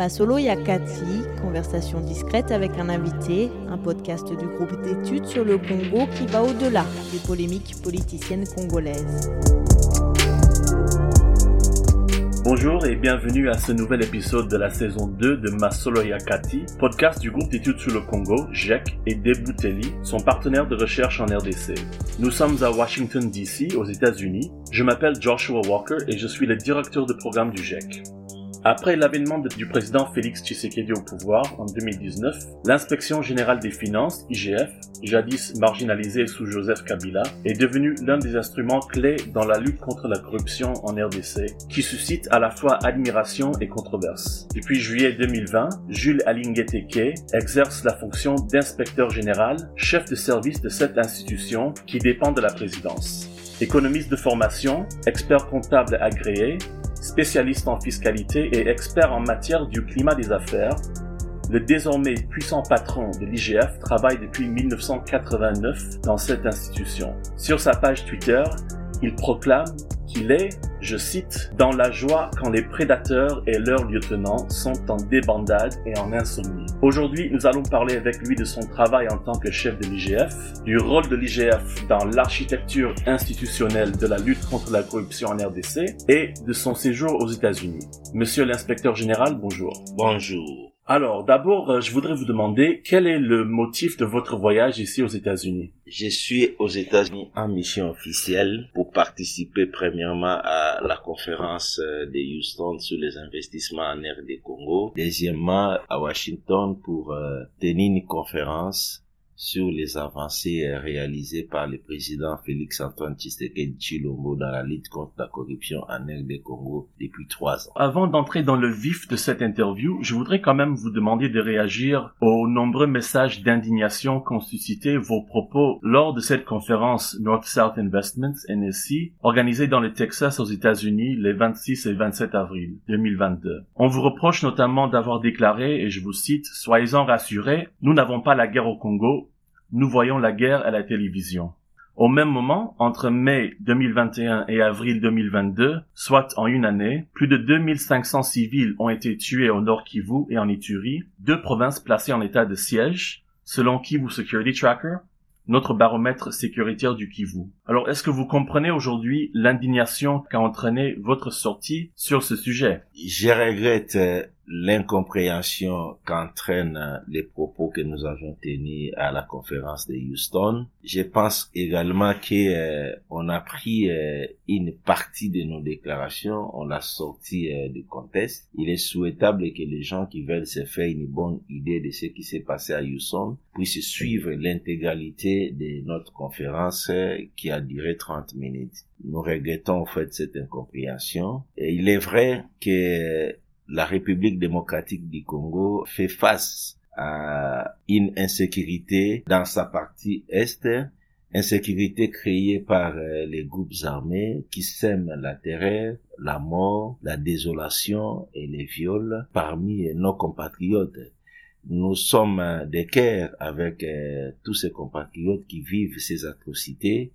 Masolo Yakati, conversation discrète avec un invité, un podcast du groupe d'études sur le Congo qui va au-delà des polémiques politiciennes congolaises. Bonjour et bienvenue à ce nouvel épisode de la saison 2 de Masolo Yakati, podcast du groupe d'études sur le Congo, GEC, et Debouteli, son partenaire de recherche en RDC. Nous sommes à Washington DC, aux États-Unis. Je m'appelle Joshua Walker et je suis le directeur de programme du GEC. Après l'avènement du président Félix Tshisekedi au pouvoir en 2019, l'inspection générale des finances, IGF, jadis marginalisée sous Joseph Kabila, est devenue l'un des instruments clés dans la lutte contre la corruption en RDC, qui suscite à la fois admiration et controverse. Depuis juillet 2020, Jules Alingeteke exerce la fonction d'inspecteur général, chef de service de cette institution qui dépend de la présidence. Économiste de formation, expert comptable agréé, spécialiste en fiscalité et expert en matière du climat des affaires, le désormais puissant patron de l'IGF travaille depuis 1989 dans cette institution. Sur sa page Twitter, il proclame qu'il est, je cite, dans la joie quand les prédateurs et leurs lieutenants sont en débandade et en insomnie. Aujourd'hui, nous allons parler avec lui de son travail en tant que chef de l'IGF, du rôle de l'IGF dans l'architecture institutionnelle de la lutte contre la corruption en RDC et de son séjour aux États-Unis. Monsieur l'inspecteur général, bonjour. Bonjour. Alors, d'abord, euh, je voudrais vous demander quel est le motif de votre voyage ici aux États-Unis? Je suis aux États-Unis en mission officielle pour participer premièrement à la conférence euh, de Houston sur les investissements en air des Congo. Deuxièmement, à Washington pour euh, tenir une conférence sur les avancées euh, réalisées par le président Félix-Antoine Tshisekedi Chilombo dans la lutte contre la corruption en RD Congo depuis trois ans. Avant d'entrer dans le vif de cette interview, je voudrais quand même vous demander de réagir aux nombreux messages d'indignation qu'ont suscité vos propos lors de cette conférence North-South Investments, NSC, organisée dans le Texas aux États-Unis les 26 et 27 avril 2022. On vous reproche notamment d'avoir déclaré, et je vous cite, Soyez-en rassurés, nous n'avons pas la guerre au Congo, nous voyons la guerre à la télévision. Au même moment, entre mai 2021 et avril 2022, soit en une année, plus de 2500 civils ont été tués au Nord Kivu et en Ituri, deux provinces placées en état de siège, selon Kivu Security Tracker, notre baromètre sécuritaire du Kivu. Alors, est-ce que vous comprenez aujourd'hui l'indignation qu'a entraîné votre sortie sur ce sujet? Je regrette euh, l'incompréhension qu'entraînent les propos que nous avons tenus à la conférence de Houston. Je pense également que euh, on a pris euh, une partie de nos déclarations, on l'a sorti euh, du contexte. Il est souhaitable que les gens qui veulent se faire une bonne idée de ce qui s'est passé à Houston puissent suivre l'intégralité de notre conférence qui a duré 30 minutes. Nous regrettons en fait cette incompréhension. Et il est vrai que la République démocratique du Congo fait face à une insécurité dans sa partie est, insécurité créée par euh, les groupes armés qui sèment la terreur, la mort, la désolation et les viols parmi nos compatriotes. Nous sommes de cœur avec euh, tous ces compatriotes qui vivent ces atrocités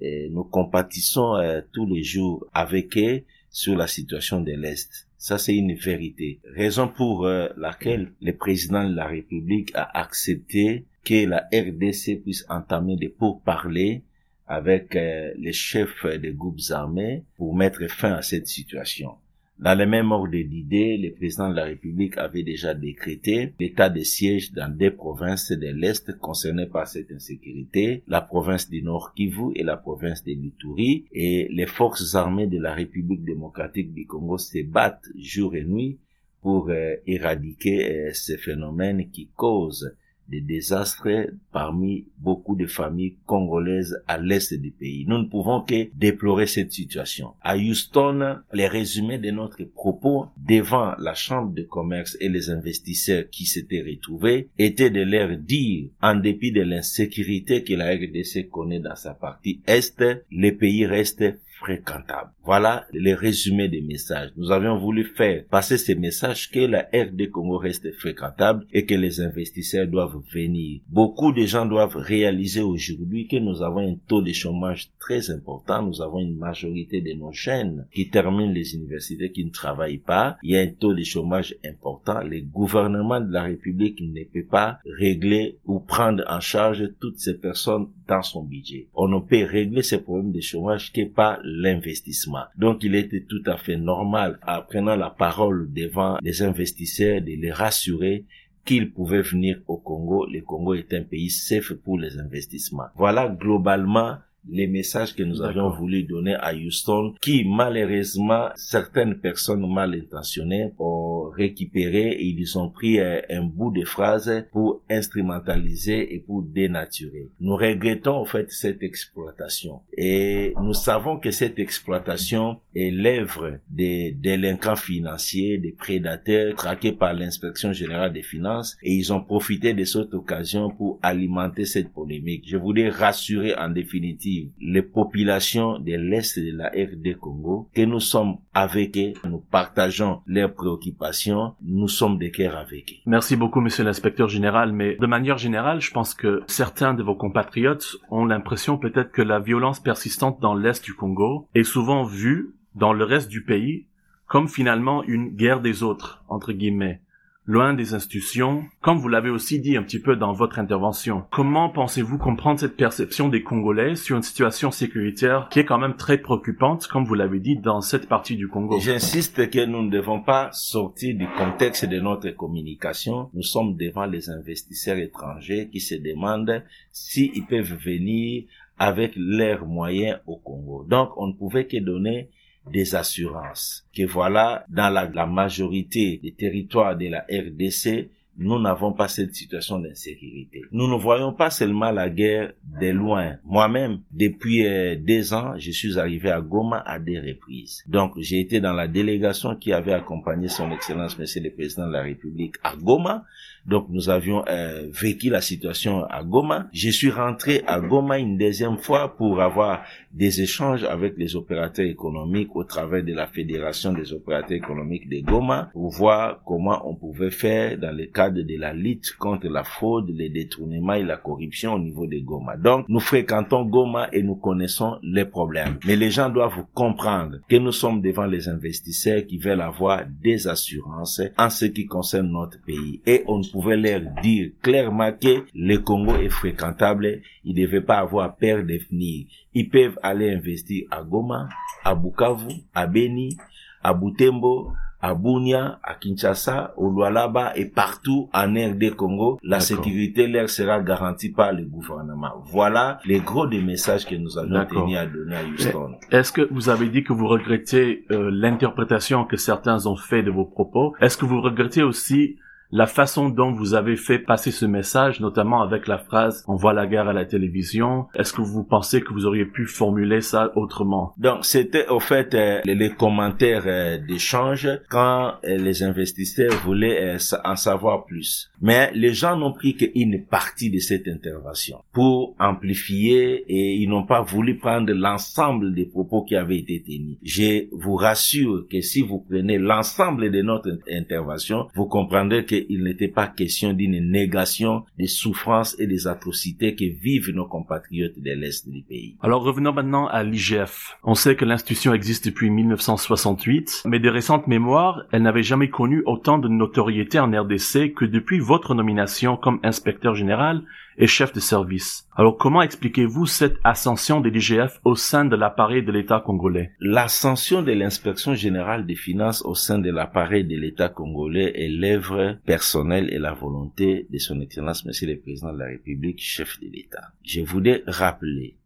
et nous compatissons euh, tous les jours avec eux sur la situation de l'Est. Ça, c'est une vérité. Raison pour euh, laquelle le président de la République a accepté que la RDC puisse entamer des pourparlers avec euh, les chefs des groupes armés pour mettre fin à cette situation. Dans le même ordre d'idée, le président de la République avait déjà décrété l'état de siège dans des provinces de l'Est concernées par cette insécurité, la province du Nord Kivu et la province de l'Ituri, et les forces armées de la République démocratique du Congo se battent jour et nuit pour euh, éradiquer euh, ces phénomènes qui causent des désastres parmi beaucoup de familles congolaises à l'est du pays. Nous ne pouvons que déplorer cette situation. À Houston, les résumés de notre propos devant la Chambre de commerce et les investisseurs qui s'étaient retrouvés étaient de leur dire, en dépit de l'insécurité que la RDC connaît dans sa partie est, le pays reste fréquentable. Voilà les résumés des messages. Nous avions voulu faire passer ces messages que la RD Congo reste fréquentable et que les investisseurs doivent venir. Beaucoup de gens doivent réaliser aujourd'hui que nous avons un taux de chômage très important. Nous avons une majorité de nos jeunes qui terminent les universités qui ne travaillent pas. Il y a un taux de chômage important. Le gouvernement de la République ne peut pas régler ou prendre en charge toutes ces personnes dans son budget. On ne peut régler ces problèmes de chômage que par l'investissement. Donc il était tout à fait normal, en prenant la parole devant les investisseurs, de les rassurer qu'ils pouvaient venir au Congo. Le Congo est un pays safe pour les investissements. Voilà globalement les messages que nous avions voulu donner à Houston, qui malheureusement certaines personnes mal intentionnées ont récupéré et ils ont pris euh, un, bout de phrase pour instrumentaliser et pour dénaturer. Nous regrettons en fait cette exploitation et nous savons que cette exploitation est l'œuvre des délinquants financiers, des prédateurs traqués par l'inspection générale des finances et ils ont profité de cette occasion pour alimenter cette polémique. Je voulais rassurer en définitive les populations de l'Est de la RD Congo, que nous sommes avec eux, nous partageons leurs préoccupations, nous sommes de cœur avec eux. Merci beaucoup, monsieur l'inspecteur général, mais de manière générale, je pense que certains de vos compatriotes ont l'impression peut-être que la violence persistante dans l'Est du Congo est souvent vue dans le reste du pays comme finalement une guerre des autres, entre guillemets loin des institutions, comme vous l'avez aussi dit un petit peu dans votre intervention. Comment pensez-vous comprendre cette perception des Congolais sur une situation sécuritaire qui est quand même très préoccupante, comme vous l'avez dit, dans cette partie du Congo? J'insiste que nous ne devons pas sortir du contexte de notre communication. Nous sommes devant les investisseurs étrangers qui se demandent s'ils peuvent venir avec leurs moyens au Congo. Donc, on ne pouvait que donner des assurances. Que voilà, dans la, la majorité des territoires de la RDC, nous n'avons pas cette situation d'insécurité. Nous ne voyons pas seulement la guerre de loin. Moi-même, depuis euh, deux ans, je suis arrivé à Goma à des reprises. Donc, j'ai été dans la délégation qui avait accompagné son Excellence Monsieur le Président de la République à Goma. Donc, nous avions euh, vécu la situation à Goma. Je suis rentré à Goma une deuxième fois pour avoir des échanges avec les opérateurs économiques au travers de la Fédération des opérateurs économiques de Goma pour voir comment on pouvait faire dans le cadre de la lutte contre la fraude, les détournements et la corruption au niveau de Goma. Donc, nous fréquentons Goma et nous connaissons les problèmes. Mais les gens doivent comprendre que nous sommes devant les investisseurs qui veulent avoir des assurances en ce qui concerne notre pays. Et on pouvait leur dire clairement que le Congo est fréquentable, ils ne devaient pas avoir peur de venir. Ils peuvent aller investir à Goma, à Bukavu, à Beni, à Butembo, à Bunia, à Kinshasa, au Lualaba et partout en RD Congo, la sécurité leur sera garantie par le gouvernement. Voilà les gros des messages que nous avons tenu à donner à Houston. Est-ce que vous avez dit que vous regrettez euh, l'interprétation que certains ont fait de vos propos? Est-ce que vous regrettez aussi la façon dont vous avez fait passer ce message, notamment avec la phrase "On voit la guerre à la télévision", est-ce que vous pensez que vous auriez pu formuler ça autrement? Donc c'était au fait euh, les, commentaires euh, d'échange quand euh, les investisseurs voulaient en savoir plus. Mais les gens n'ont pris qu'une partie de cette intervention pour amplifier et ils n'ont pas voulu prendre l'ensemble des propos qui avaient été tenus. Je vous rassure que si vous prenez l'ensemble de notre intervention, vous comprendrez que il n'était pas question d'une négation des souffrances et des atrocités que vivent nos compatriotes de l'Est du pays. Alors revenons maintenant à l'IGF. On sait que l'institution existe depuis 1968, mais des récentes mémoires, elle n'avait jamais connu autant de notoriété en RDC que depuis votre nomination comme inspecteur général et chef de service. Alors comment expliquez-vous cette ascension des DGF au sein de l'appareil de l'État congolais? L'ascension de l'inspection générale des finances au sein de l'appareil de l'État congolais est l'œuvre personnelle et la volonté de son Excellence Monsieur le Président de la République, chef de l'État. Je voudrais rappeler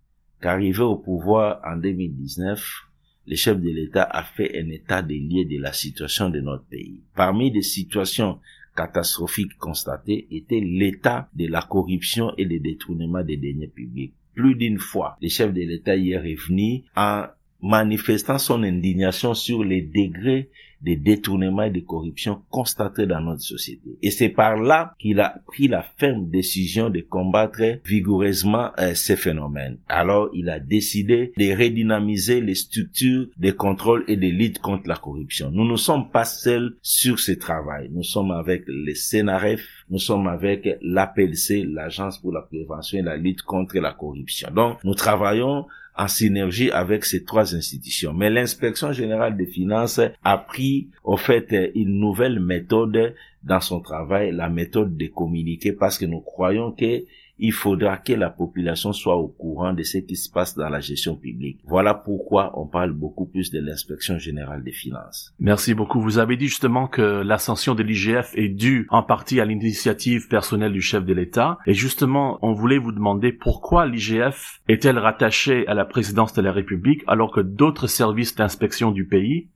qu'arrivé au pouvoir en 2019, le chef de l'État a fait un état des lieux de la situation de notre pays. Parmi des situations catastrophique constaté était l'état de la corruption et le détournement des deniers publics. Plus d'une fois, le chef de l'État y est revenu en manifestant son indignation sur les degrés des détournements et des corruptions constatés dans notre société. Et c'est par là qu'il a pris la ferme décision de combattre vigoureusement euh, ces phénomènes. Alors, il a décidé de redynamiser les structures de contrôle et de lutte contre la corruption. Nous ne sommes pas seuls sur ce travail. Nous sommes avec les CNRF, nous sommes avec l'APLC, l'Agence pour la prévention et la lutte contre la corruption. Donc, nous travaillons en synergie avec ces trois institutions. Mais l'inspection générale des finances a pris, au fait, une nouvelle méthode dans son travail, la méthode de communiquer, parce que nous croyons que il faudra que la population soit au courant de ce qui se passe dans la gestion publique. Voilà pourquoi on parle beaucoup plus de l'inspection générale des finances. Merci beaucoup. Vous avez dit justement que l'ascension de l'IGF est due en partie à l'initiative personnelle du chef de l'État. Et justement, on voulait vous demander pourquoi l'IGF est-elle rattachée à la présidence de la République alors que d'autres services d'inspection du pays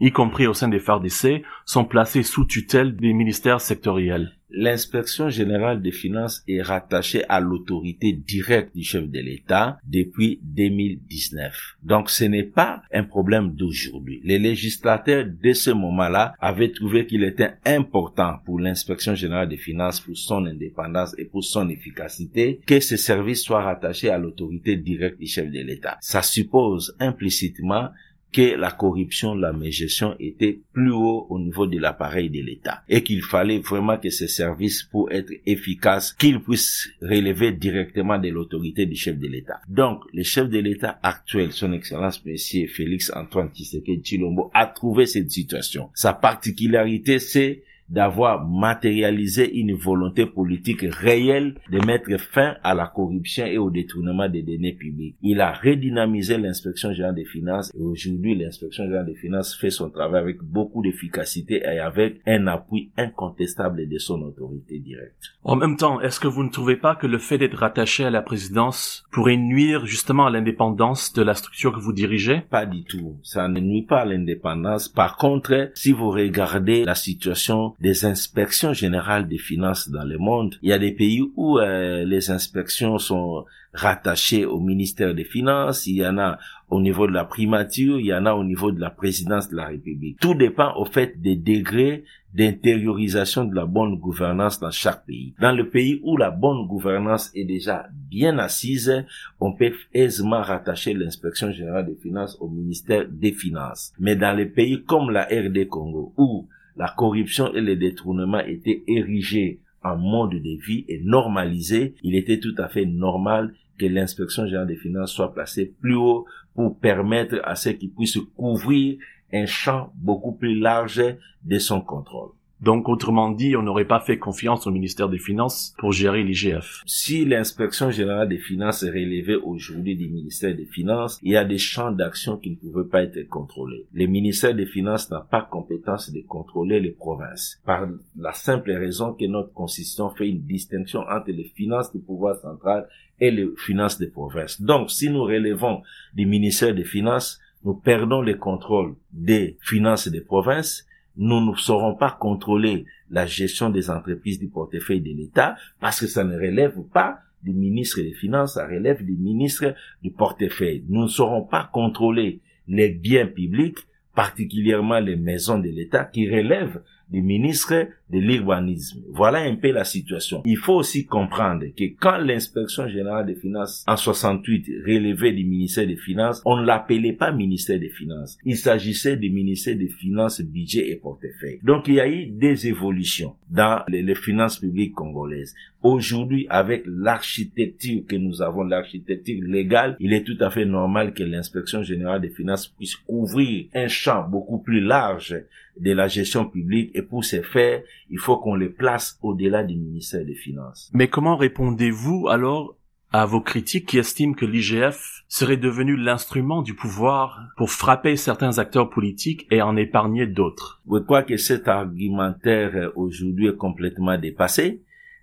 y compris au sein des FARDC, sont placés sous tutelle des ministères sectoriels? L'inspection générale des finances est rattachée à l'autorité directe du chef de l'État depuis 2019. Donc ce n'est pas un problème d'aujourd'hui. Les législateurs de ce moment-là avaient trouvé qu'il était important pour l'inspection générale des finances, pour son indépendance et pour son efficacité, que ce service soit rattaché à l'autorité directe du chef de l'État. Ça suppose implicitement que la corruption, la mégestion était plus haut au niveau de l'appareil de l'État et qu'il fallait vraiment que ces services, pour être efficaces, qu'ils puissent relever directement de l'autorité du chef de l'État. Donc, le chef de l'État actuel, son Excellence Monsieur Félix Antoine Tshisekedi Chilombo, a trouvé cette situation. Sa particularité, c'est d'avoir matérialisé une volonté politique réelle de mettre fin à la corruption et au détournement des données publiques. Il a redynamisé l'inspection générale des finances et aujourd'hui l'inspection générale des finances fait son travail avec beaucoup d'efficacité et avec un appui incontestable de son autorité directe. En même temps, est-ce que vous ne trouvez pas que le fait d'être rattaché à la présidence pourrait nuire justement à l'indépendance de la structure que vous dirigez? Pas du tout. Ça ne nuit pas à l'indépendance. Par contre, si vous regardez la situation des inspections générales des finances dans le monde. Il y a des pays où euh, les inspections sont rattachées au ministère des Finances, il y en a au niveau de la primature, il y en a au niveau de la présidence de la République. Tout dépend au fait des degrés d'intériorisation de la bonne gouvernance dans chaque pays. Dans le pays où la bonne gouvernance est déjà bien assise, on peut aisément rattacher l'inspection générale des finances au ministère des Finances. Mais dans les pays comme la RD Congo, où la corruption et le détournement étaient érigés en mode de vie et normalisés, il était tout à fait normal que l'inspection générale des finances soit placée plus haut pour permettre à ceux qui puissent couvrir un champ beaucoup plus large de son contrôle. Donc, autrement dit, on n'aurait pas fait confiance au ministère des Finances pour gérer l'IGF. Si l'inspection générale des finances est relevée aujourd'hui du ministère des Finances, il y a des champs d'action qui ne pouvaient pas être contrôlés. Le ministère des Finances n'a pas compétence de contrôler les provinces, par la simple raison que notre constitution fait une distinction entre les finances du pouvoir central et les finances des provinces. Donc, si nous relevons du ministère des Finances, nous perdons le contrôle des finances des provinces nous ne saurons pas contrôler la gestion des entreprises du portefeuille de l'État parce que ça ne relève pas du ministre des Finances, ça relève du ministre du portefeuille. Nous ne saurons pas contrôler les biens publics, particulièrement les maisons de l'État qui relèvent du ministre de l'urbanisme. Voilà un peu la situation. Il faut aussi comprendre que quand l'inspection générale des finances en 68 relevait du ministère des finances, on ne l'appelait pas ministère des finances. Il s'agissait du ministère des finances, budget et portefeuille. Donc il y a eu des évolutions dans les, finances publiques congolaises. Aujourd'hui, avec l'architecture que nous avons, l'architecture légale, il est tout à fait normal que l'inspection générale des finances puisse couvrir un champ beaucoup plus large de la gestion publique et pour ce faire, il faut qu'on les place au-delà du ministère des Finances. Mais comment répondez-vous alors à vos critiques qui estiment que l'IGF serait devenu l'instrument du pouvoir pour frapper certains acteurs politiques et en épargner d'autres? Je crois que cet argumentaire euh, aujourd'hui est complètement dépassé.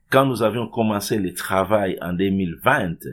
Quand nous avions commencé le travail en 2020,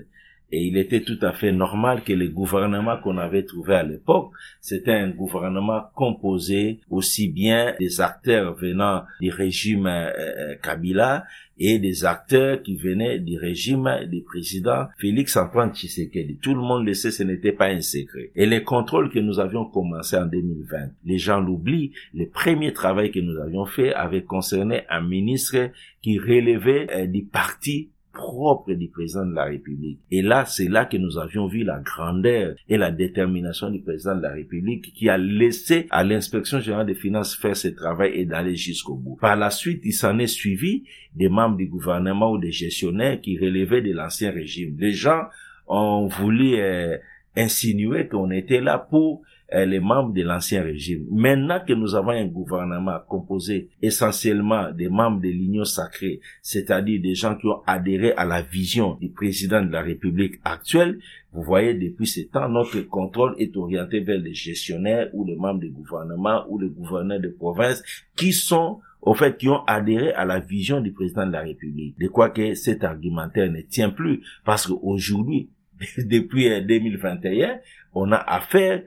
Et il était tout à fait normal que le gouvernement qu'on avait trouvé à l'époque, c'était un gouvernement composé aussi bien des acteurs venant du régime euh, euh, Kabila et des acteurs qui venaient du régime du président Félix Antoine Tshisekedi. Tout le monde le sait, ce n'était pas un secret. Et les contrôles que nous avions commencé en 2020, les gens l'oublient, le premier travail que nous avions fait avait concerné un ministre qui relevait euh, du parti propre du président de la République. Et là, c'est là que nous avions vu la grandeur et la détermination du président de la République qui a laissé à l'inspection générale des finances faire ce travail et d'aller jusqu'au bout. Par la suite, il s'en est suivi des membres du gouvernement ou des gestionnaires qui relevaient de l'ancien régime. Les gens ont voulu euh, insinuer qu'on était là pour les membres de l'ancien régime. Maintenant que nous avons un gouvernement composé essentiellement des membres de l'Union sacrée, c'est-à-dire des gens qui ont adhéré à la vision du président de la République actuelle, vous voyez, depuis ce temps, notre contrôle est orienté vers les gestionnaires ou les membres du gouvernement ou les gouverneurs de province qui sont au fait, qui ont adhéré à la vision du président de la République. De quoi que cet argumentaire ne tient plus, parce qu'aujourd'hui, depuis 2021, on a affaire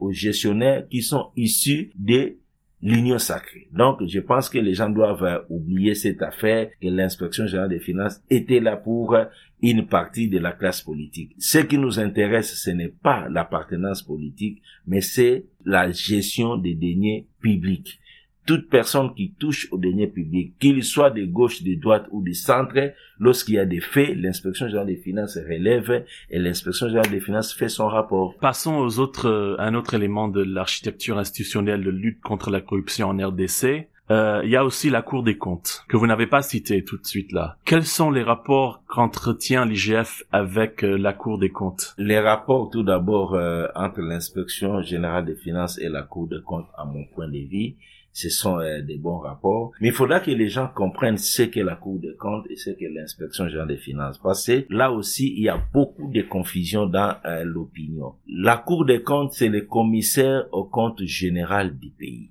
aux gestionnaires qui sont issus de l'union sacrée. Donc, je pense que les gens doivent euh, oublier cette affaire que l'inspection générale des finances était là pour euh, une partie de la classe politique. Ce qui nous intéresse, ce n'est pas l'appartenance politique, mais c'est la gestion des deniers publics toute personne qui touche au deniers public, qu'il soit de gauche, de droite ou de centre, lorsqu'il y a des faits, l'inspection générale des finances relève et l'inspection générale des finances fait son rapport. Passons aux autres, euh, un autre élément de l'architecture institutionnelle de lutte contre la corruption en RDC. Euh, il y a aussi la Cour des comptes, que vous n'avez pas cité tout de suite là. Quels sont les rapports qu'entretient l'IGF avec euh, la Cour des comptes? Les rapports, tout d'abord, entre l'inspection générale des finances et la Cour des comptes, à mon point de vue, ce sont euh, des bons rapports. Mais il faudra que les gens comprennent ce qu'est la Cour des comptes et ce qu'est l'inspection générale des finances. Parce que là aussi, il y a beaucoup de confusion dans euh, l'opinion. La Cour des comptes, c'est le commissaire au compte général du pays.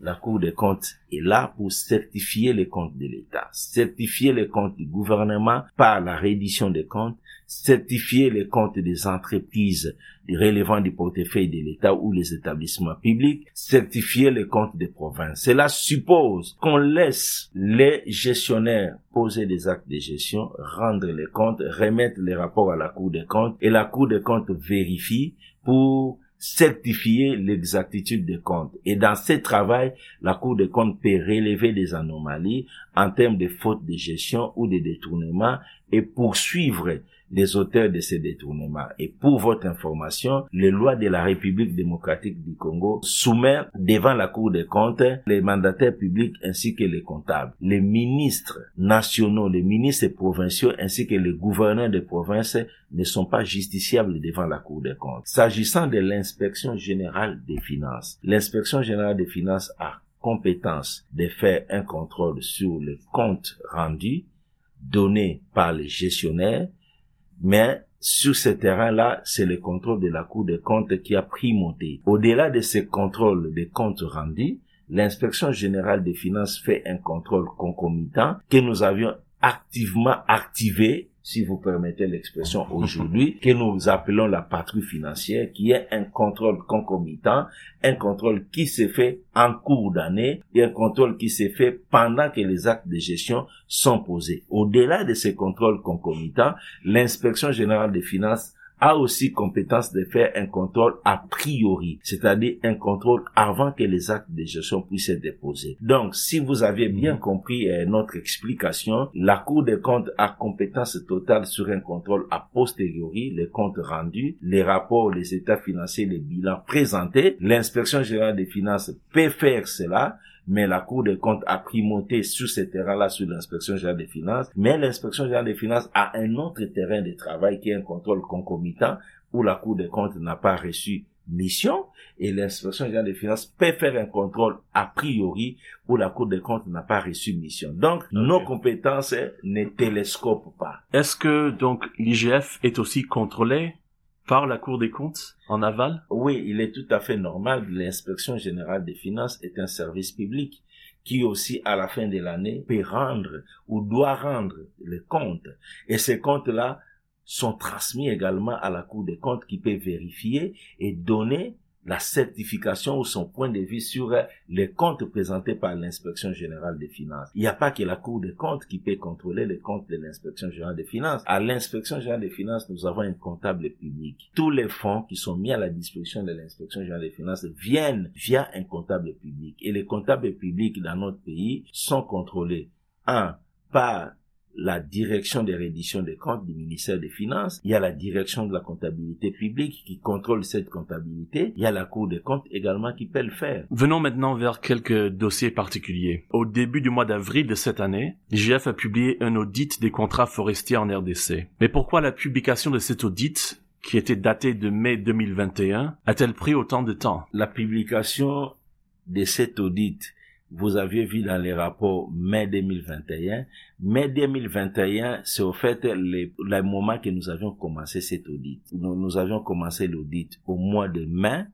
La Cour des comptes est là pour certifier les comptes de l'État, certifier les comptes du gouvernement par la reddition des comptes, certifier les comptes des entreprises relevant du portefeuille de l'État ou les établissements publics, certifier les comptes des provinces. Cela suppose qu'on laisse les gestionnaires poser des actes de gestion, rendre les comptes, remettre les rapports à la Cour des comptes et la Cour des comptes vérifie pour certifier l'exactitude des comptes. Et dans ce travail, la Cour des comptes peut relever des anomalies en termes de fautes de gestion ou de détournement et poursuivre les auteurs de ces détournements. Et pour votre information, les lois de la République démocratique du Congo soumettent devant la Cour des comptes les mandataires publics ainsi que les comptables. Les ministres nationaux, les ministres provinciaux ainsi que les gouverneurs de provinces ne sont pas justiciables devant la Cour des comptes. S'agissant de l'inspection générale des finances, l'inspection générale des finances a compétence de faire un contrôle sur les comptes rendus donnés par les gestionnaires mais sur ce terrain-là, c'est le contrôle de la Cour des comptes qui a monté. Au-delà de ce contrôle des comptes rendus, l'inspection générale des finances fait un contrôle concomitant que nous avions activement activé si vous permettez l'expression aujourd'hui, que nous appelons la patrouille financière, qui est un contrôle concomitant, un contrôle qui se fait en cours d'année et un contrôle qui se fait pendant que les actes de gestion sont posés. Au-delà de ces contrôles concomitants, l'inspection générale des finances a aussi compétence de faire un contrôle a priori, c'est-à-dire un contrôle avant que les actes de gestion puissent être déposés. Donc, si vous avez bien compris euh, notre explication, la Cour des comptes a compétence totale sur un contrôle a posteriori, les comptes rendus, les rapports, les états financiers, les bilans présentés. L'inspection générale des finances peut faire cela, mais la Cour des comptes a primauté sur ce terrain-là sur l'inspection générale des finances, mais l'inspection générale des finances a un autre terrain de travail qui est un contrôle concomitant où la Cour des comptes n'a pas reçu mission et l'inspection générale des finances peut faire un contrôle a priori où la Cour des comptes n'a pas reçu mission. Donc, nos compétences ne télescopent pas. Est-ce que donc l'IGF est aussi contrôlé par la Cour des comptes? En aval? Oui, il est tout à fait normal. L'inspection générale des finances est un service public qui aussi, à la fin de l'année, peut rendre ou doit rendre les comptes. Et ces comptes-là sont transmis également à la Cour des comptes qui peut vérifier et donner la certification ou son point de vue sur les comptes présentés par l'inspection générale des finances. Il n'y a pas que la Cour des comptes qui peut contrôler les comptes de l'inspection générale des finances. À l'inspection générale des finances, nous avons un comptable public. Tous les fonds qui sont mis à la disposition de l'inspection générale des finances viennent via un comptable public. Et les comptables publics dans notre pays sont contrôlés, un, par la direction des redditions des comptes du ministère des Finances, il y a la direction de la comptabilité publique qui contrôle cette comptabilité, il y a la Cour des comptes également qui peut le faire. Venons maintenant vers quelques dossiers particuliers. Au début du mois d'avril de cette année, l'IGF a publié un audit des contrats forestiers en RDC. Mais pourquoi la publication de cet audit qui était daté de mai 2021 a-t-elle pris autant de temps? La publication de cet audit vous aviez vu dans les rapports mai 2021. Mai 2021, c'est au fait le, moment que nous avions commencé cet audit. Nous, avions commencé l'audit au mois de mai,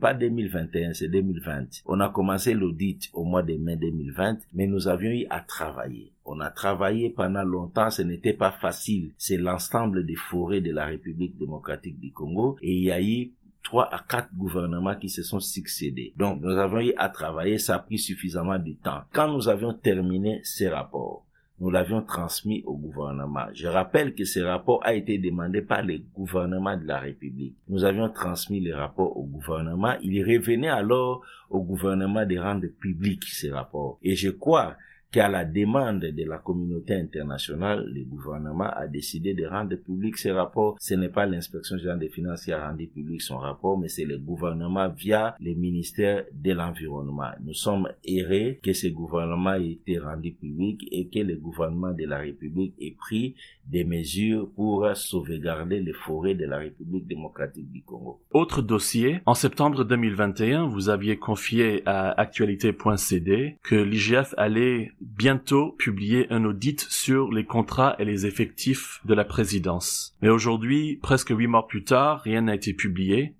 pas 2021, c'est 2020. On a commencé l'audit au mois de mai 2020, mais nous avions eu à travailler. On a travaillé pendant longtemps, ce n'était pas facile. C'est l'ensemble des forêts de la République démocratique du Congo et il y a eu trois à quatre gouvernements qui se sont succédés. Donc, nous avons eu à travailler, ça a pris suffisamment de temps. Quand nous avions terminé ces rapports, nous l'avions transmis au gouvernement. Je rappelle que ce rapport a été demandé par les gouvernements de la République. Nous avions transmis les rapports au gouvernement. Il revenait alors au gouvernement de rendre public ces rapports. Et je crois qu'à la demande de la communauté internationale, le gouvernement a décidé de rendre public ces rapports. Ce n'est pas l'inspection générale des finances qui a rendu public son rapport, mais c'est le gouvernement via le ministère de l'environnement. Nous sommes errés que ce gouvernement ait été rendu public et que le gouvernement de la République ait pris des mesures pour sauvegarder les forêts de la République démocratique du Congo. Autre dossier, en septembre 2021, vous aviez confié à actualité.cd que l'IGF allait bientôt publier un audit sur les contrats et les effectifs de la présidence. Mais aujourd'hui, presque huit mois plus tard, rien n'a été publié.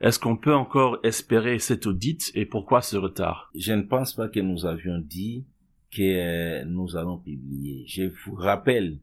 Est-ce qu'on peut encore espérer cet audit et pourquoi ce retard? Je ne pense pas que nous avions dit que euh, nous allons publier. Je vous rappelle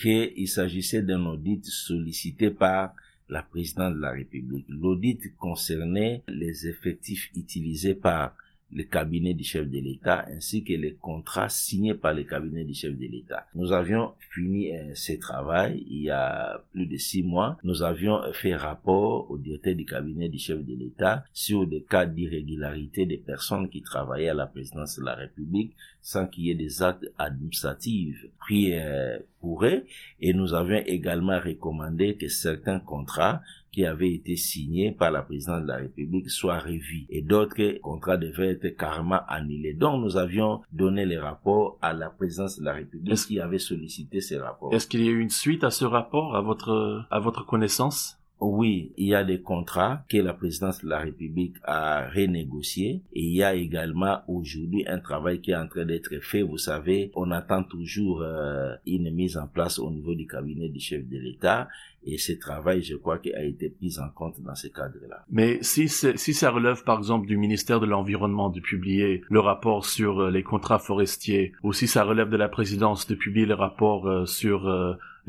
qu'il s'agissait d'un audit sollicité par la présidente de la République. L'audit concernait les effectifs utilisés par le cabinet du chef de l'État ainsi que les contrats signés par le cabinet du chef de l'État. Nous avions fini euh, ce travail il y a plus de six mois. Nous avions fait rapport au directeur du cabinet du chef de l'État sur des cas d'irrégularité des personnes qui travaillaient à la présidence de la République sans qu'il y ait des actes administratifs pris euh, pour eux. Et nous avions également recommandé que certains contrats qui avaient été signés par la présidente de la République soient revus et d'autres contrats devaient être carrément annulés. Donc nous avions donné les rapports à la présidence de la République qui avait sollicité ces rapports. Est-ce qu'il y a eu une suite à ce rapport à votre à votre connaissance? Oui, il y a des contrats que la présidence de la République a renégociés et il y a également aujourd'hui un travail qui est en train d'être fait. Vous savez, on attend toujours euh, une mise en place au niveau du cabinet du chef de l'État et ce travail, je crois, a été pris en compte dans ce cadre-là. Mais si, si ça relève, par exemple, du ministère de l'Environnement de publier le rapport sur euh, les contrats forestiers, ou si ça relève de la présidence de publier le rapport euh, sur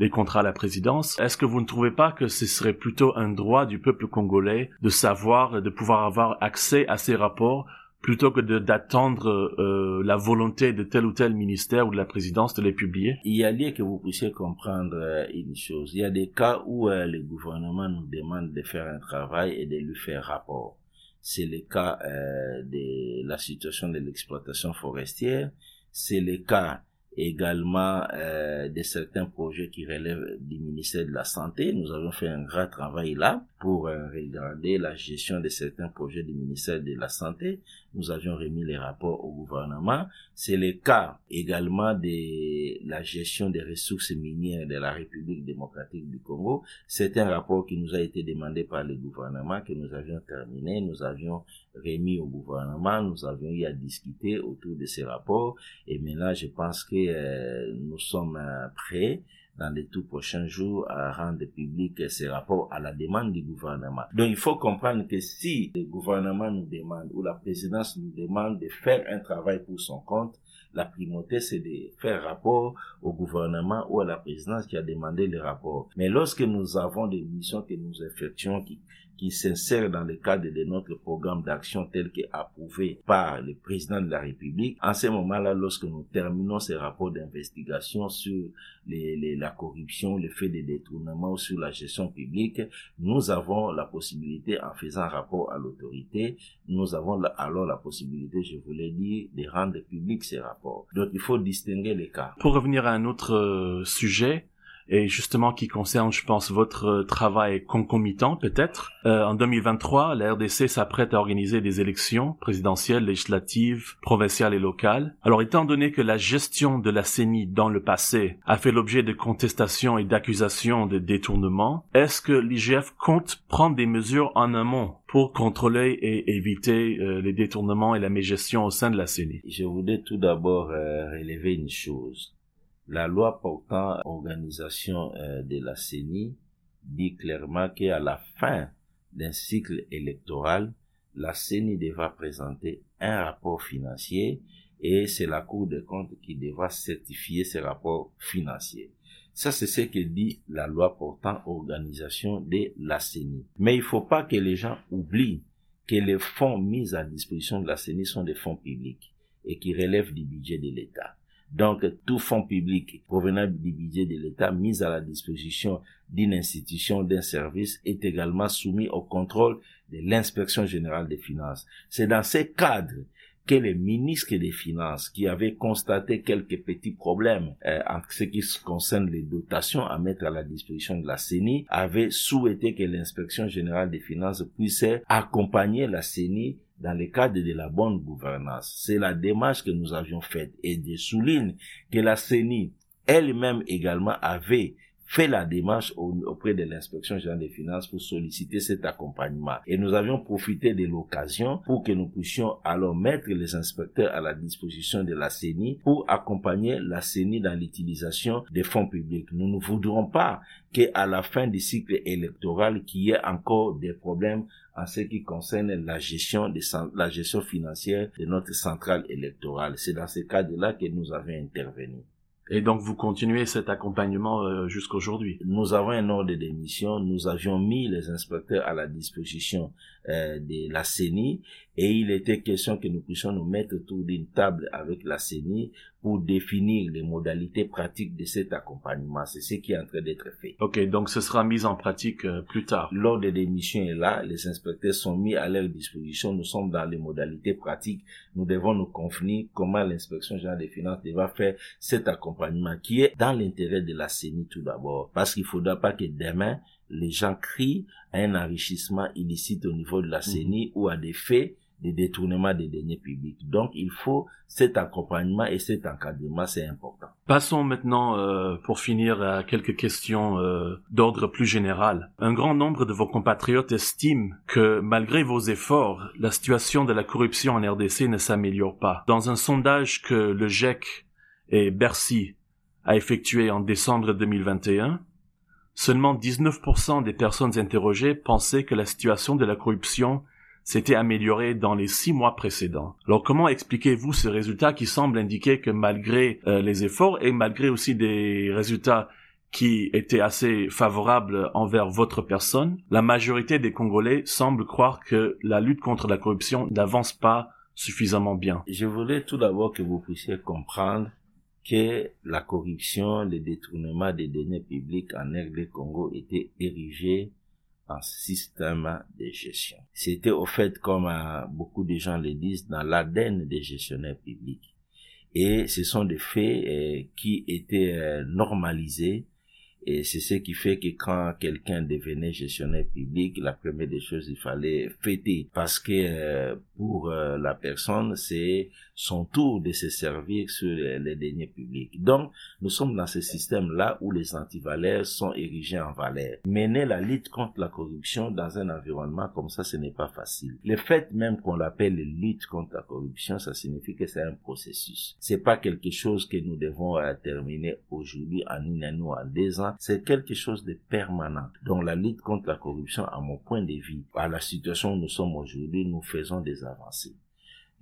les contrats à la présidence. Est-ce que vous ne trouvez pas que ce serait plutôt un droit du peuple congolais de savoir, de pouvoir avoir accès à ces rapports plutôt que d'attendre euh, la volonté de tel ou tel ministère ou de la présidence de les publier Il y a lieu que vous puissiez comprendre euh, une chose. Il y a des cas où euh, le gouvernement nous demande de faire un travail et de lui faire rapport. C'est le cas de la situation de l'exploitation forestière. C'est le cas également euh, de certains projets qui relèvent du ministère de la Santé. Nous avons fait un grand travail là pour euh, regarder la gestion de certains projets du ministère de la Santé. Nous avions remis les rapports au gouvernement. C'est le cas également de la gestion des ressources minières de la République démocratique du Congo. C'est un rapport qui nous a été demandé par le gouvernement que nous avions terminé. Nous avions remis au gouvernement. Nous avions eu à discuter autour de ces rapports. Et maintenant, je pense que euh, nous sommes euh, prêts dans les tout prochains jours à rendre public ces rapports à la demande du gouvernement. Donc il faut comprendre que si le gouvernement nous demande ou la présidence nous demande de faire un travail pour son compte, La primauté, c'est de faire rapport au gouvernement ou à la présidence qui a demandé le rapport. Mais lorsque nous avons des missions que nous effectuons qui qui s'insère dans le cadre de notre programme d'action tel qu'approuvé par le président de la République. En ce moment-là, lorsque nous terminons ces rapports d'investigation sur les, la corruption, le fait des détournements ou sur la gestion publique, nous avons la possibilité, en faisant rapport à l'autorité, nous avons alors la possibilité, je voulais dire, de rendre public ces rapports. Donc il faut distinguer les cas. Pour revenir à un autre euh, sujet, et justement qui concerne, je pense, votre euh, travail concomitant peut-être. Euh, en 2023, la RDC s'apprête à organiser des élections présidentielles, législatives, provinciales et locales. Alors, étant donné que la gestion de la CENI dans le passé a fait l'objet de contestations et d'accusations de détournement, est-ce que l'IGF compte prendre des mesures en amont pour contrôler et éviter euh, les détournements et la mégestion au sein de la CENI? Je voudrais tout d'abord relever une chose la loi portant organisation euh, de la CENI dit clairement qu'à la fin d'un cycle électoral, la CENI devra présenter un rapport financier et c'est la Cour des comptes qui devra certifier ce rapport financier. Ça, c'est ce que dit la loi portant organisation de la CENI. Mais il ne faut pas que les gens oublient que les fonds mis à disposition de la CENI sont des fonds publics et qui relèvent du budget de l'État. Donc, tout fonds public provenant du budget de l'État mis à la disposition d'une institution, d'un service, est également soumis au contrôle de l'inspection générale des finances. C'est dans ce cadre que les ministres des Finances, qui avaient constaté quelques petits problèmes euh, en ce qui concerne les dotations à mettre à la disposition de la CENI, avaient souhaité que l'inspection générale des Finances puisse accompagner la CENI dans le cadre de la bonne gouvernance. C'est la démarche que nous avions faite et je souligne que la CENI elle-même également avait fait la démarche auprès de l'inspection générale des finances pour solliciter cet accompagnement. Et nous avions profité de l'occasion pour que nous puissions alors mettre les inspecteurs à la disposition de la CENI pour accompagner la CENI dans l'utilisation des fonds publics. Nous ne voudrons pas qu'à la fin du cycle électoral, qu'il y ait encore des problèmes en ce qui concerne la gestion, de, la gestion financière de notre centrale électorale. C'est dans ce cadre-là que nous avons intervenu. Et donc vous continuez cet accompagnement euh, jusqu'aujourd'hui? Nous avons un ordre d'émission. Nous avions mis les inspecteurs à la disposition euh, de la CENI et il était question que nous puissions nous mettre autour d'une table avec la CENI pour définir les modalités pratiques de cet accompagnement. C'est ce qui est en train d'être fait. Ok, donc ce sera mis en pratique euh, plus tard. L'ordre d'émission est là, les inspecteurs sont mis à leur disposition, nous sommes dans les modalités pratiques. Nous devons nous convenir comment l'inspection générale des finances devra faire cet accompagnement qui est dans l'intérêt de la CENI tout d'abord. Parce qu'il ne faudra pas que demain, les gens crient à un enrichissement illicite au niveau de la CENI mhm. ou à des faits de détournement des deniers publics. Donc, il faut cet accompagnement et cet encadrement, c'est important. Passons maintenant, euh, pour finir, à quelques questions euh, d'ordre plus général. Un grand nombre de vos compatriotes estiment que, malgré vos efforts, la situation de la corruption en RDC ne s'améliore pas. Dans un sondage que le GEC et Bercy a effectué en décembre 2021, Seulement 19% des personnes interrogées pensaient que la situation de la corruption s'était améliorée dans les six mois précédents. Alors comment expliquez-vous ce résultat qui semble indiquer que malgré euh, les efforts et malgré aussi des résultats qui étaient assez favorables envers votre personne, la majorité des Congolais semblent croire que la lutte contre la corruption n'avance pas suffisamment bien? Je voulais tout d'abord que vous puissiez comprendre que la corruption, le détournement des données publiques en RD Congo était érigé en système de gestion. C'était au fait, comme euh, beaucoup de gens le disent, dans l'ADN des gestionnaires publics. Et ce sont des faits euh, qui étaient euh, normalisés et c'est ce qui fait que quand quelqu'un devenait gestionnaire public, la première des choses, il fallait fêter. Parce que pour euh, la personne, c'est son tour de se servir sur les, deniers publics. Donc, nous sommes dans ce système-là où les antivaleurs sont érigés en valeur. Mener la lutte contre la corruption dans un environnement comme ça, ce n'est pas facile. Le fait même qu'on l'appelle lutte contre la corruption, ça signifie que c'est un processus. C'est pas quelque chose que nous devons euh, terminer aujourd'hui en une année ou en deux ans c'est quelque chose de permanent. Donc la lutte contre la corruption, à mon point de vue, à la situation où nous sommes aujourd'hui, nous faisons des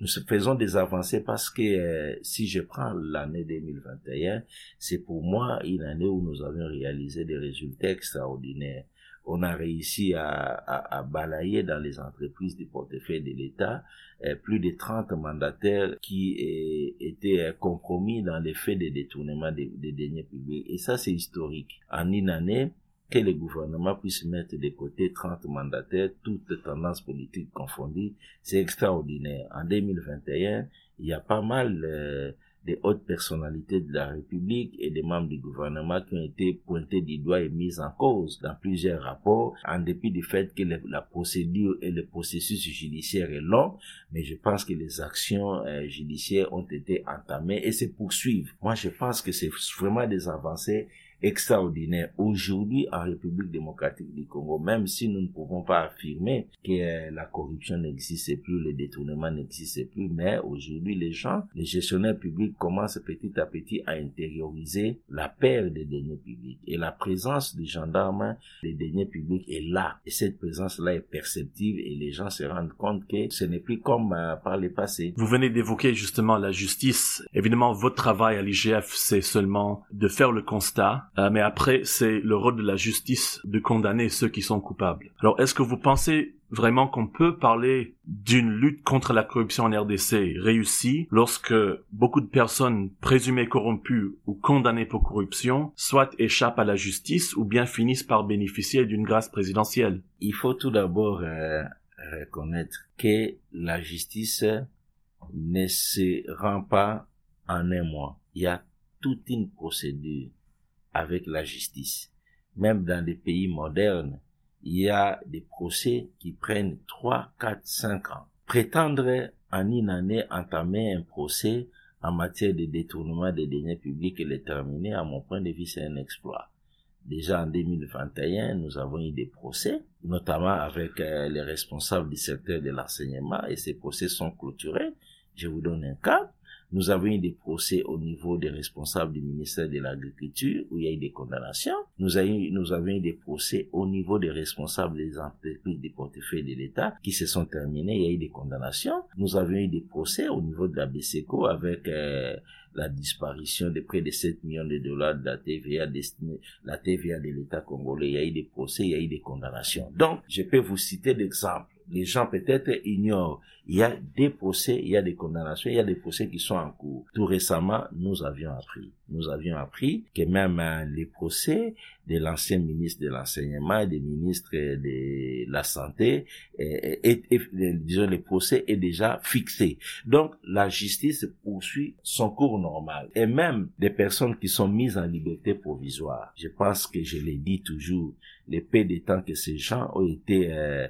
nous faisons des avancées parce que euh, si je prends l'année 2021, c'est pour moi une année où nous avions réalisé des résultats extraordinaires. On a réussi à balayer dans les entreprises du portefeuille de l'État euh, plus de 30 mandataires qui euh, étaient compromis dans les faits de détournement des, des deniers publics. Et ça, c'est historique. En une année, que le gouvernement puisse mettre de côté 30 mandataires, toutes tendances politiques confondues, c'est extraordinaire. En 2021, il y a pas mal euh, de hautes personnalités de la République et des membres du gouvernement qui ont été pointés du doigt et mis en cause dans plusieurs rapports, en dépit du fait que la procédure et le processus judiciaire est long, mais je pense que les actions euh, judiciaires ont été entamées et se poursuivent. Moi, je pense que c'est vraiment des avancées extraordinaire aujourd'hui en République démocratique du Congo, même si nous ne pouvons pas affirmer que euh, la corruption n'existe plus, le détournement n'existe plus, mais aujourd'hui les gens, les gestionnaires publics commencent petit à petit à intérioriser la perte des deniers publics et la présence des gendarmes des deniers publics est là et cette présence-là est perceptive et les gens se rendent compte que ce n'est plus comme euh, par le passé. Vous venez d'évoquer justement la justice. Évidemment, votre travail à l'IGF, c'est seulement de faire le constat euh, mais après, c'est le rôle de la justice de condamner ceux qui sont coupables. Alors, est-ce que vous pensez vraiment qu'on peut parler d'une lutte contre la corruption en RDC réussie lorsque beaucoup de personnes présumées corrompues ou condamnées pour corruption soit échappent à la justice ou bien finissent par bénéficier d'une grâce présidentielle? Il faut tout d'abord euh, reconnaître que la justice ne se rend pas en un mois. Il y a toute une procédure avec la justice. Même dans des pays modernes, il y a des procès qui prennent 3, 4, 5 ans. Prétendre en une année entamer un procès en matière de détournement des deniers publics et les terminer, à mon point de vue, c'est un exploit. Déjà en 2021, nous avons eu des procès, notamment avec euh, les responsables du secteur de l'enseignement, et ces procès sont clôturés. Je vous donne un cas. Nous avons eu des procès au niveau des responsables du ministère de l'Agriculture où il y a eu des condamnations. Nous avons eu, nous avons eu des procès au niveau des responsables des entreprises des portefeuilles de l'État qui se sont terminés. Il y a eu des condamnations. Nous avons eu des procès au niveau de la BCECO avec euh, la disparition de près de 7 millions de dollars de la TVA destinée, la TVA de l'État congolais. Il y a eu des procès, il y a eu des condamnations. Donc, je peux vous citer d'exemples les gens peut-être ignorent. Il y a des procès, il y a des condamnations, il y a des procès qui sont en cours. Tout récemment, nous avions appris, nous avions appris que même euh, les procès de l'ancien ministre de l'enseignement et des ministres de la santé, et, et, disons les procès est déjà fixé. Donc la justice poursuit son cours normal. Et même des personnes qui sont mises en liberté provisoire. Je pense que je l'ai dit toujours, les peu de temps que ces gens ont été euh,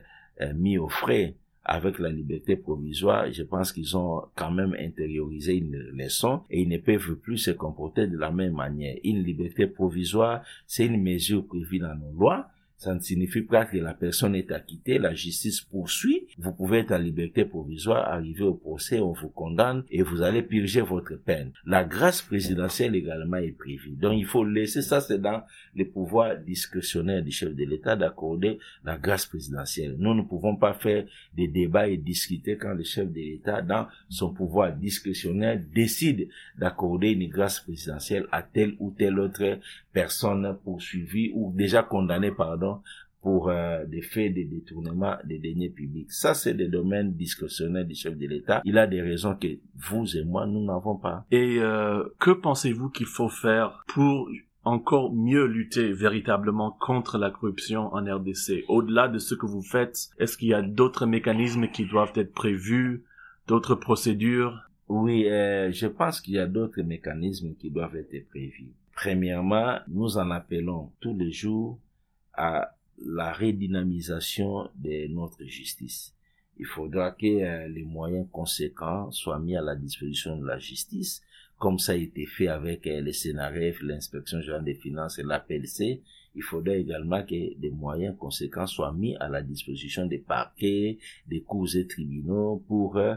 mis au frais avec la liberté provisoire, je pense qu'ils ont quand même intériorisé une leçon et ils ne peuvent plus se comporter de la même manière. Une liberté provisoire, c'est une mesure prévue dans nos lois ça ne signifie pas que la personne est acquittée, la justice poursuit. Vous pouvez être en liberté provisoire, arriver au procès, on vous condamne et vous allez purger votre peine. La grâce présidentielle également est prévue. Donc il faut laisser ça, c'est dans les pouvoirs discrétionnaires du chef de l'État d'accorder la grâce présidentielle. Nous ne pouvons pas faire des débats et discuter quand le chef de l'État, dans son pouvoir discrétionnaire, décide d'accorder une grâce présidentielle à telle ou telle autre personne poursuivie ou déjà condamnée, pardon, pour euh, des faits de détournement des deniers publics. Ça, c'est des domaines discrétionnaires du chef de l'État. Il a des raisons que vous et moi, nous n'avons pas. Et euh, que pensez-vous qu'il faut faire pour encore mieux lutter véritablement contre la corruption en RDC Au-delà de ce que vous faites, est-ce qu'il y a d'autres mécanismes qui doivent être prévus, d'autres procédures? Oui, euh, je pense qu'il y a d'autres mécanismes qui doivent être prévus. Premièrement, nous en appelons tous les jours à la redynamisation de notre justice. Il faudra que euh, les moyens conséquents soient mis à la disposition de la justice, comme ça a été fait avec euh, les CNRF, l'inspection générale des finances et l'APLC, il faudrait également que des moyens conséquents soient mis à la disposition des parquets, des cours et tribunaux pour euh,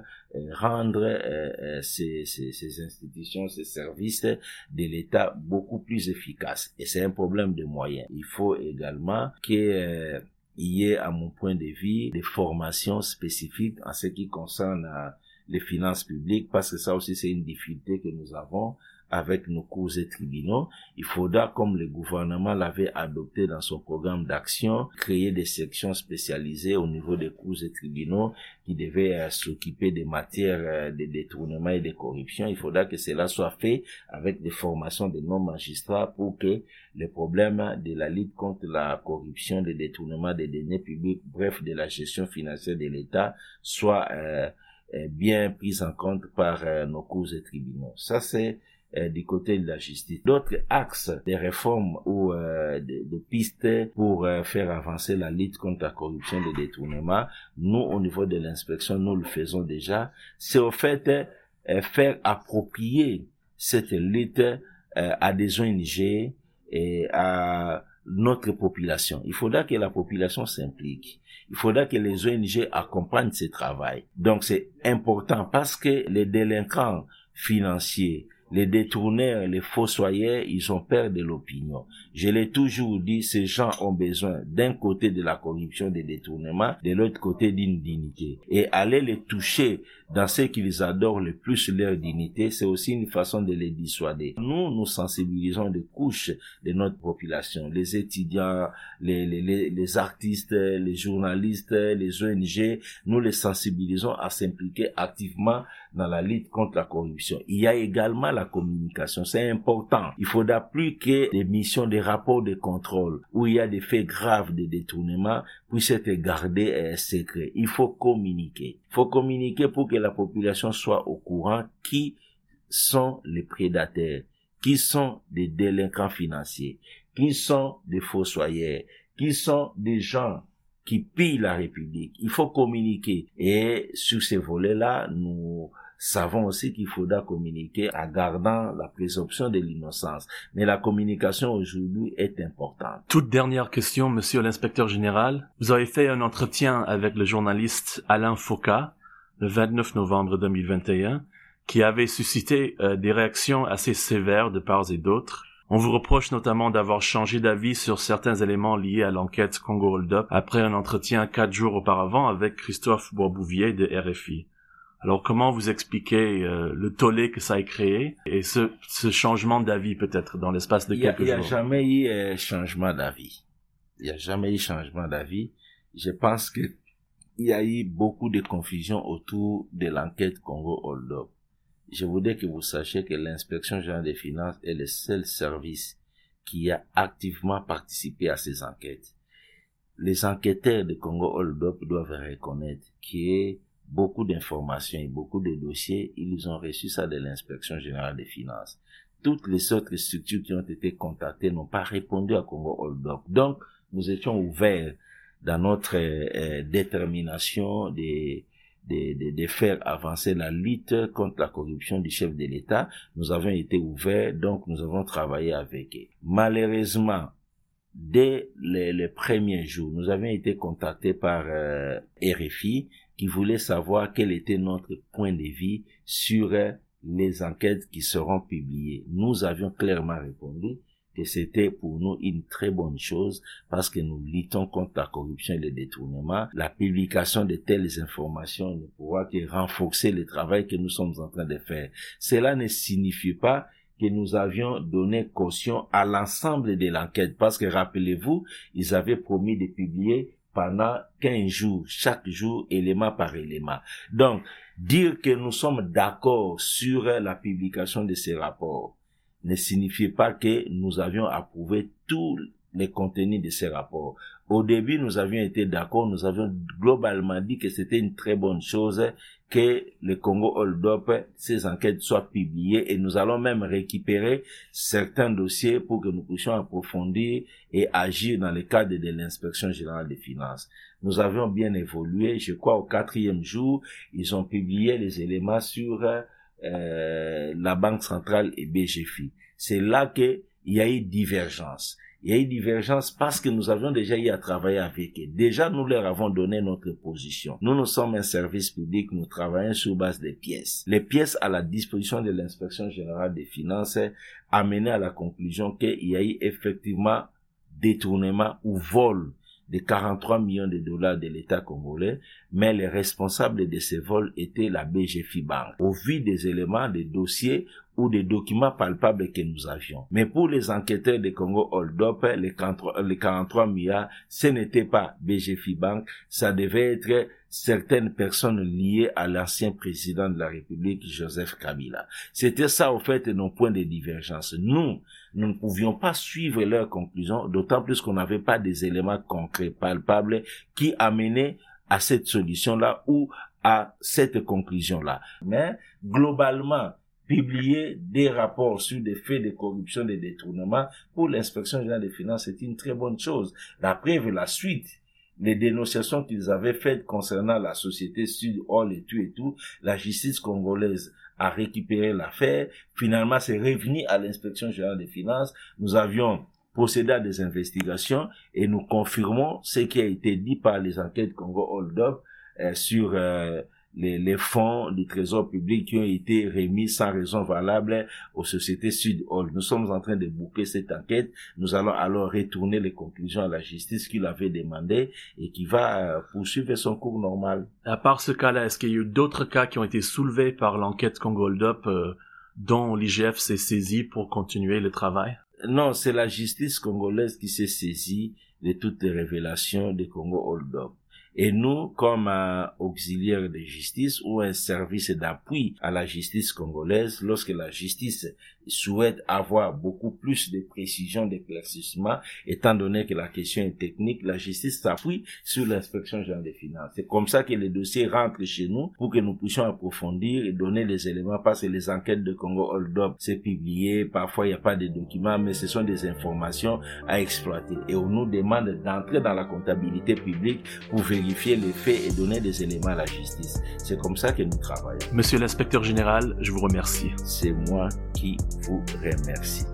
rendre euh, ces, ces, ces, institutions, ces services de l'État beaucoup plus efficaces. Et c'est un problème de moyens. Il faut également qu'il y ait, à mon point de vue, des formations spécifiques en ce qui concerne les finances publiques, parce que ça aussi c'est une difficulté que nous avons avec nos cours et tribunaux. Il faudra, comme le gouvernement l'avait adopté dans son programme d'action, créer des sections spécialisées au niveau des cours et tribunaux qui devaient euh, s'occuper des matières euh, de détournement et de corruption. Il faudra que cela soit fait avec des formations de non-magistrats pour que les problèmes de la lutte contre la corruption, le détournement des deniers publics, bref, de la gestion financière de l'État soient euh, bien pris en compte par nos cours et tribunaux. Ça, c'est euh, du côté de la justice. D'autres axes de réformes ou euh, de, pistes pour euh, faire avancer la lutte contre la corruption et le détournement, nous, au niveau de l'inspection, nous le faisons déjà. C'est au fait faire approprier cette lutte à des ONG et à notre population. Il faudra que la population s'implique. Il faudra que les ONG accompagnent ce travail. Donc c'est important parce que les délinquants financiers, les détourneurs, les fossoyeurs, ils ont peur de l'opinion. Je l'ai toujours dit, ces gens ont besoin d'un côté de la corruption, des détournements, de l'autre côté d'une dignité. Et aller les toucher dans ce qu'ils adorent le plus leur dignité, c'est aussi une façon de les dissuader. Nous, nous sensibilisons des couches de notre population, les étudiants, les, les, les artistes, les journalistes, les ONG, nous les sensibilisons à s'impliquer activement dans la lutte contre la corruption. Il y a également la communication, c'est important. Il faudra plus que des missions, des rapports de contrôle où il y a des faits graves de détournement puissent être gardés euh, secrets. Il faut communiquer. Il faut communiquer pour que la population soit au courant qui sont les prédateurs, qui sont des délinquants financiers, qui sont des fossoyeurs, qui sont des gens qui pillent la République. Il faut communiquer. Et sur ces volets-là, nous savons aussi qu'il faudra communiquer en gardant la présomption de l'innocence. Mais la communication aujourd'hui est importante. Toute dernière question, monsieur l'inspecteur général. Vous avez fait un entretien avec le journaliste Alain Foucault le 29 novembre 2021 qui avait suscité euh, des réactions assez sévères de part et d'autre. On vous reproche notamment d'avoir changé d'avis sur certains éléments liés à l'enquête Congo Hold Up après un entretien quatre jours auparavant avec Christophe Boisbouvier de RFI. Alors comment vous expliquez euh, le tollé que ça a créé et ce, ce changement d'avis peut-être dans l'espace de quelques jours Il n'y a jamais eu euh, changement d'avis. Il n'y a jamais eu changement d'avis. Je pense que il y a eu beaucoup de confusion autour de l'enquête Congo Hold Up. Je voudrais que vous sachiez que l'inspection générale des finances est le seul service qui a activement participé à ces enquêtes. Les enquêteurs de Congo Hold Up doivent reconnaître que beaucoup d'informations et beaucoup de dossiers, ils ont reçu ça de l'inspection générale des finances. Toutes les autres structures qui ont été contactées n'ont pas répondu à Congo Hold. Donc, nous étions ouverts dans notre euh, détermination de, de, de, faire avancer la lutte contre la corruption du chef de l'État. Nous avons été ouverts, donc nous avons travaillé avec eux. Malheureusement, dès les, premiers jours, nous avions été contactés par euh, RFI qui voulait savoir quel était notre point de vue sur les enquêtes qui seront publiées. Nous avions clairement répondu que c'était pour nous une très bonne chose parce que nous luttons contre la corruption et le détournement. La publication de telles informations ne pourra que renforcer le travail que nous sommes en train de faire. Cela ne signifie pas que nous avions donné caution à l'ensemble de l'enquête parce que rappelez-vous, ils avaient promis de publier pendant 15 jours, chaque jour, élément par élément. Donc, dire que nous sommes d'accord sur la publication de ces rapports ne signifie pas que nous avions approuvé tous les contenus de ces rapports. Au début, nous avions été d'accord, nous avions globalement dit que c'était une très bonne chose que le Congo Hold Up, ces enquêtes soient publiées et nous allons même récupérer certains dossiers pour que nous puissions approfondir et agir dans le cadre de l'inspection générale des finances. Nous avions bien évolué, je crois au quatrième jour, ils ont publié les éléments sur euh, la Banque centrale et BGFI. C'est là qu'il y a eu divergence il y a eu divergence parce que nous avions déjà eu à travailler avec eux. Déjà, nous leur avons donné notre position. Nous, nous sommes un service public, nous travaillons sur base des pièces. Les pièces à la disposition de l'inspection générale des finances amenaient à la conclusion qu'il y a eu effectivement détournement ou vol de 43 millions de dollars de l'État congolais, mais les responsables de ces vols étaient la BGFI Bank. Au vu des éléments, des dossiers ou des documents palpables que nous avions. Mais pour les enquêteurs de Congo Hold Up, les 43 milliards, ce n'était pas BGFI Bank, ça devait être certaines personnes liées à l'ancien président de la République, Joseph Kabila. C'était ça, au fait, nos points de divergence. Nous, nous ne pouvions pas suivre leurs conclusions, d'autant plus qu'on n'avait pas des éléments concrets, palpables, qui amenaient à cette solution-là ou à cette conclusion-là. Mais, globalement, publier des rapports sur des faits de corruption, de détournement pour l'inspection générale des finances, c'est une très bonne chose. La preuve, la suite, les dénonciations qu'ils avaient faites concernant la société Sud Hall et tout et tout, la justice congolaise a récupéré l'affaire. Finalement, c'est revenu à l'inspection générale des finances. Nous avions procédé à des investigations et nous confirmons ce qui a été dit par les enquêtes Congo Hold Up euh, sur euh, les, les, fonds du trésor public qui ont été remis sans raison valable aux sociétés sud -Hall. Nous sommes en train de boucler cette enquête. Nous allons alors retourner les conclusions à la justice qui l'avait demandé et qui va euh, poursuivre son cours normal. À part ce cas-là, est-ce qu'il y a eu d'autres cas qui ont été soulevés par l'enquête Congold Up euh, dont l'IGF s'est saisi pour continuer le travail? Non, c'est la justice congolaise qui s'est saisie de toutes les révélations de Congo Hold Up. Et nous, comme un auxiliaire de justice ou un service d'appui à la justice congolaise, lorsque la justice souhaite avoir beaucoup plus de précision, d'éclaircissement, étant donné que la question est technique, la justice s'appuie sur l'inspection générale des finances. C'est comme ça que les dossiers rentrent chez nous pour que nous puissions approfondir et donner les éléments parce que les enquêtes de Congo Hold Up, c'est publié, parfois il n'y a pas de documents, mais ce sont des informations à exploiter. Et on nous demande d'entrer dans la comptabilité publique pour vérifier les faits et donner des éléments à la justice. C'est comme ça que nous travaillons. Monsieur l'inspecteur général, je vous remercie. C'est moi qui vous remercie.